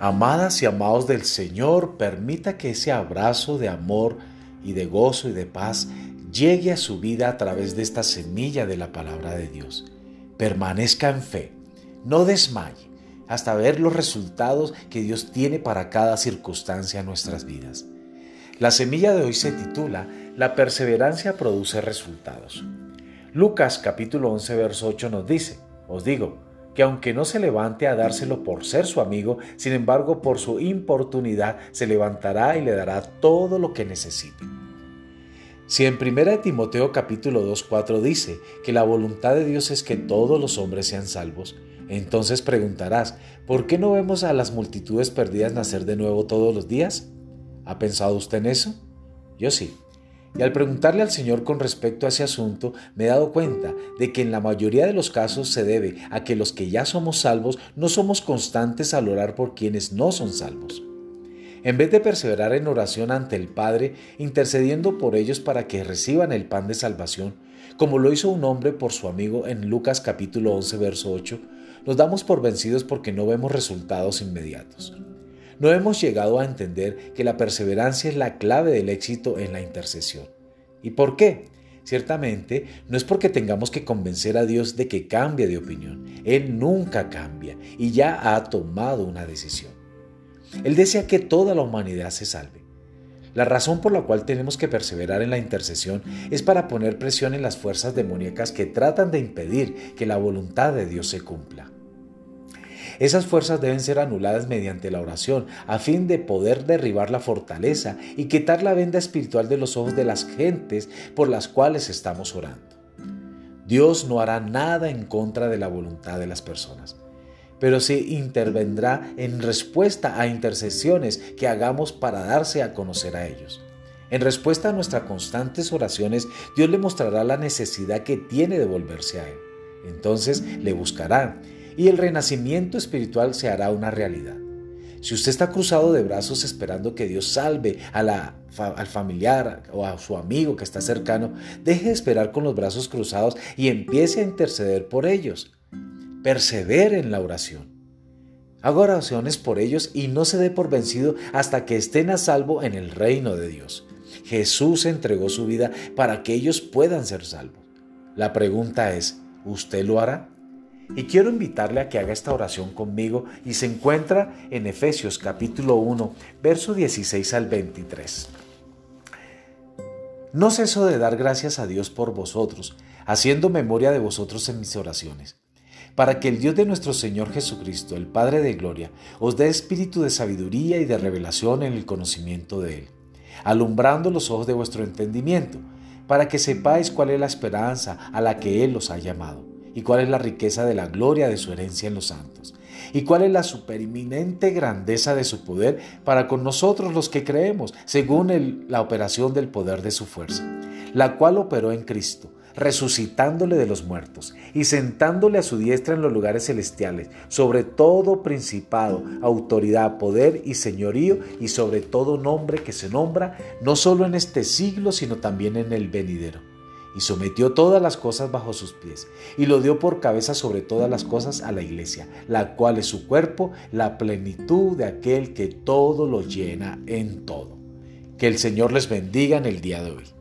Amadas y amados del Señor, permita que ese abrazo de amor y de gozo y de paz llegue a su vida a través de esta semilla de la palabra de Dios. Permanezca en fe, no desmaye hasta ver los resultados que Dios tiene para cada circunstancia en nuestras vidas. La semilla de hoy se titula La perseverancia produce resultados. Lucas capítulo 11 verso 8 nos dice, os digo, que aunque no se levante a dárselo por ser su amigo, sin embargo por su importunidad se levantará y le dará todo lo que necesite. Si en 1 Timoteo capítulo 2, 4 dice que la voluntad de Dios es que todos los hombres sean salvos, entonces preguntarás, ¿por qué no vemos a las multitudes perdidas nacer de nuevo todos los días? ¿Ha pensado usted en eso? Yo sí. Y al preguntarle al Señor con respecto a ese asunto, me he dado cuenta de que en la mayoría de los casos se debe a que los que ya somos salvos no somos constantes al orar por quienes no son salvos. En vez de perseverar en oración ante el Padre, intercediendo por ellos para que reciban el pan de salvación, como lo hizo un hombre por su amigo en Lucas capítulo 11, verso 8, nos damos por vencidos porque no vemos resultados inmediatos. No hemos llegado a entender que la perseverancia es la clave del éxito en la intercesión. ¿Y por qué? Ciertamente, no es porque tengamos que convencer a Dios de que cambie de opinión. Él nunca cambia y ya ha tomado una decisión. Él desea que toda la humanidad se salve. La razón por la cual tenemos que perseverar en la intercesión es para poner presión en las fuerzas demoníacas que tratan de impedir que la voluntad de Dios se cumpla. Esas fuerzas deben ser anuladas mediante la oración, a fin de poder derribar la fortaleza y quitar la venda espiritual de los ojos de las gentes por las cuales estamos orando. Dios no hará nada en contra de la voluntad de las personas pero sí intervendrá en respuesta a intercesiones que hagamos para darse a conocer a ellos. En respuesta a nuestras constantes oraciones, Dios le mostrará la necesidad que tiene de volverse a Él. Entonces le buscará y el renacimiento espiritual se hará una realidad. Si usted está cruzado de brazos esperando que Dios salve a la, al familiar o a su amigo que está cercano, deje de esperar con los brazos cruzados y empiece a interceder por ellos persevere en la oración. Haga oraciones por ellos y no se dé por vencido hasta que estén a salvo en el reino de Dios. Jesús entregó su vida para que ellos puedan ser salvos. La pregunta es, ¿usted lo hará? Y quiero invitarle a que haga esta oración conmigo y se encuentra en Efesios capítulo 1, verso 16 al 23. No ceso de dar gracias a Dios por vosotros, haciendo memoria de vosotros en mis oraciones para que el Dios de nuestro Señor Jesucristo, el Padre de Gloria, os dé espíritu de sabiduría y de revelación en el conocimiento de Él, alumbrando los ojos de vuestro entendimiento, para que sepáis cuál es la esperanza a la que Él os ha llamado, y cuál es la riqueza de la gloria de su herencia en los santos, y cuál es la supereminente grandeza de su poder para con nosotros los que creemos, según la operación del poder de su fuerza, la cual operó en Cristo resucitándole de los muertos y sentándole a su diestra en los lugares celestiales, sobre todo principado, autoridad, poder y señorío, y sobre todo nombre que se nombra, no solo en este siglo, sino también en el venidero. Y sometió todas las cosas bajo sus pies, y lo dio por cabeza sobre todas las cosas a la iglesia, la cual es su cuerpo, la plenitud de aquel que todo lo llena en todo. Que el Señor les bendiga en el día de hoy.